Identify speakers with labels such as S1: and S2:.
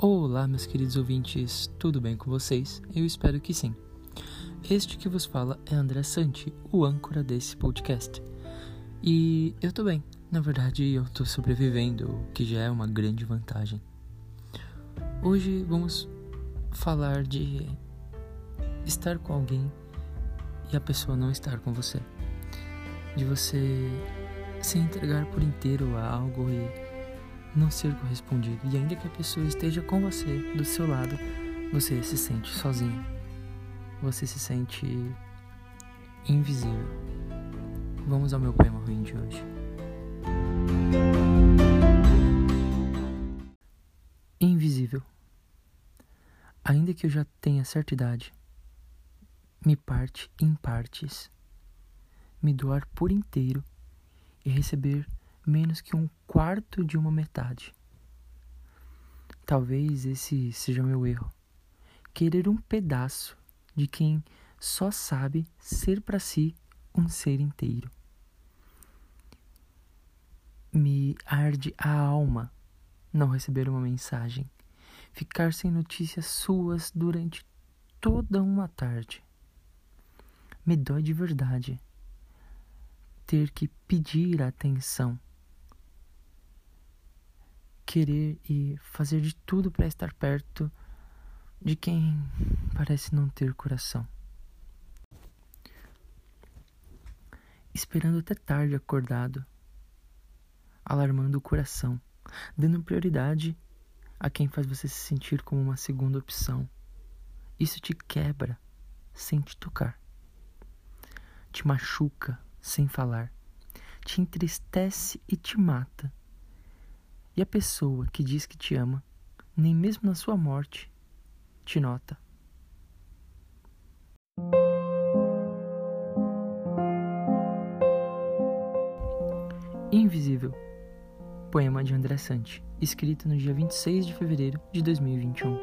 S1: Olá, meus queridos ouvintes, tudo bem com vocês? Eu espero que sim. Este que vos fala é André Santi, o âncora desse podcast. E eu tô bem, na verdade eu tô sobrevivendo, o que já é uma grande vantagem. Hoje vamos falar de estar com alguém e a pessoa não estar com você. De você se entregar por inteiro a algo e não ser correspondido. E ainda que a pessoa esteja com você, do seu lado, você se sente sozinho. Você se sente invisível. Vamos ao meu poema ruim de hoje. Invisível. Ainda que eu já tenha certa idade, me parte em partes, me doar por inteiro e receber menos que um quarto de uma metade. Talvez esse seja meu erro. Querer um pedaço de quem só sabe ser para si um ser inteiro. Me arde a alma não receber uma mensagem, ficar sem notícias suas durante toda uma tarde. Me dói de verdade ter que pedir atenção querer e fazer de tudo para estar perto de quem parece não ter coração. Esperando até tarde acordado, alarmando o coração, dando prioridade a quem faz você se sentir como uma segunda opção. Isso te quebra sem te tocar, te machuca sem falar, te entristece e te mata e a pessoa que diz que te ama, nem mesmo na sua morte, te nota. Invisível. Poema de André Sante, escrito no dia 26 de fevereiro de 2021.